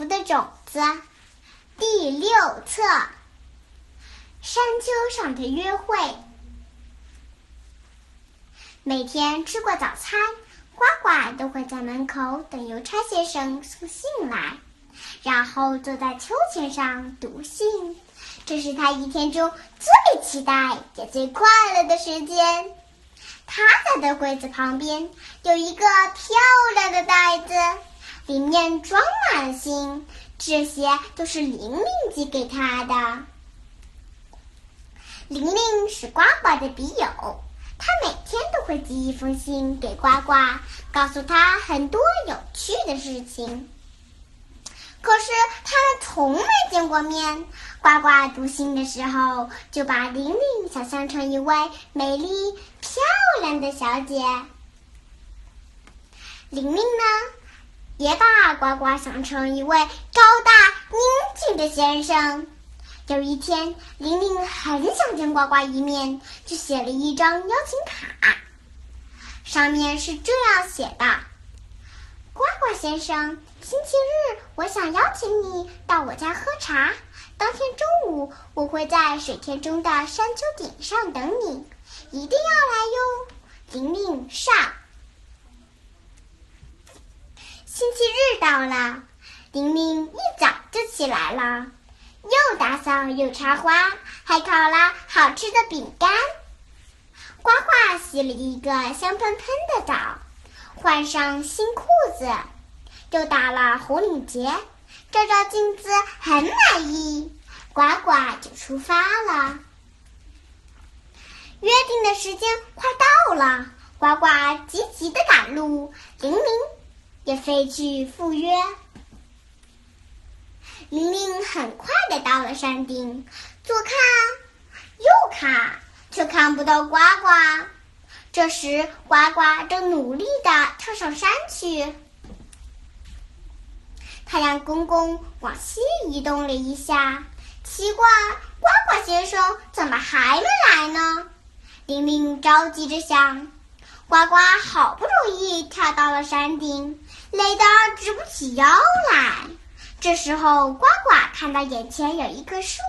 福的种子第六册：山丘上的约会。每天吃过早餐，呱呱都会在门口等邮差先生送信来，然后坐在秋千上读信。这是他一天中最期待也最快乐的时间。他在的柜子旁边有一个漂亮的，里面装满了信，这些都是玲玲寄给他的。玲玲是呱呱的笔友，她每天都会寄一封信给呱呱，告诉他很多有趣的事情。可是他们从没见过面。呱呱读信的时候，就把玲玲想象成一位美丽漂亮的小姐。玲玲呢，也把呱呱想成一位高大英俊的先生。有一天，玲玲很想见呱呱一面，就写了一张邀请卡，上面是这样写的。呱呱先生，星期日我想邀请你到我家喝茶。当天中午我会在水田中的山丘顶上等你，一定要来哟。玲玲上。星期日到了，玲玲一早就起来了，又打扫又插花，还烤了好吃的饼干。呱呱洗了一个香喷喷的澡。换上新裤子，又打了红领结，照照镜子很满意，呱呱就出发了。约定的时间快到了，呱呱急急的赶路，玲玲也飞去赴约。玲玲很快的到了山顶，左看右看，却看不到呱呱。这时，呱呱正努力的跳上山去。太阳公公往西移动了一下，奇怪，呱呱先生怎么还没来呢？玲玲着急着想。呱呱好不容易跳到了山顶，累得直不起腰来。这时候，呱呱看到眼前有一棵树，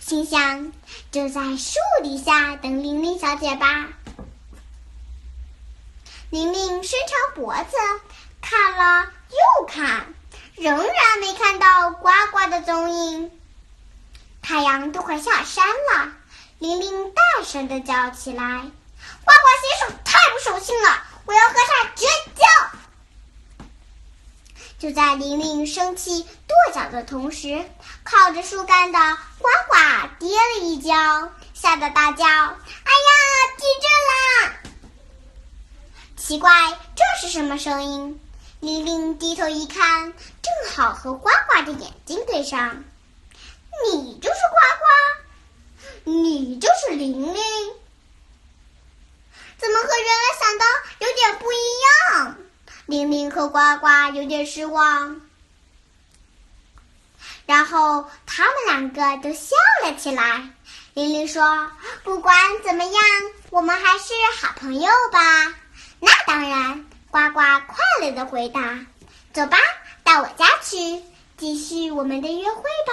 心想：就在树底下等玲玲小姐吧。玲玲伸长脖子，看了又看，仍然没看到呱呱的踪影。太阳都快下山了，玲玲大声的叫起来：“呱呱先生太不守信了，我要和他绝交！”就在玲玲生气跺脚的同时，靠着树干的呱呱跌了一跤，吓得大叫：“哎呀，地震啦！”奇怪，这是什么声音？玲玲低头一看，正好和呱呱的眼睛对上。你就是呱呱，你就是玲玲，怎么和原来想的有点不一样？玲玲和呱呱有点失望。然后他们两个都笑了起来。玲玲说：“不管怎么样，我们还是好朋友吧。”那当然，呱呱快乐的回答：“走吧，到我家去，继续我们的约会吧。”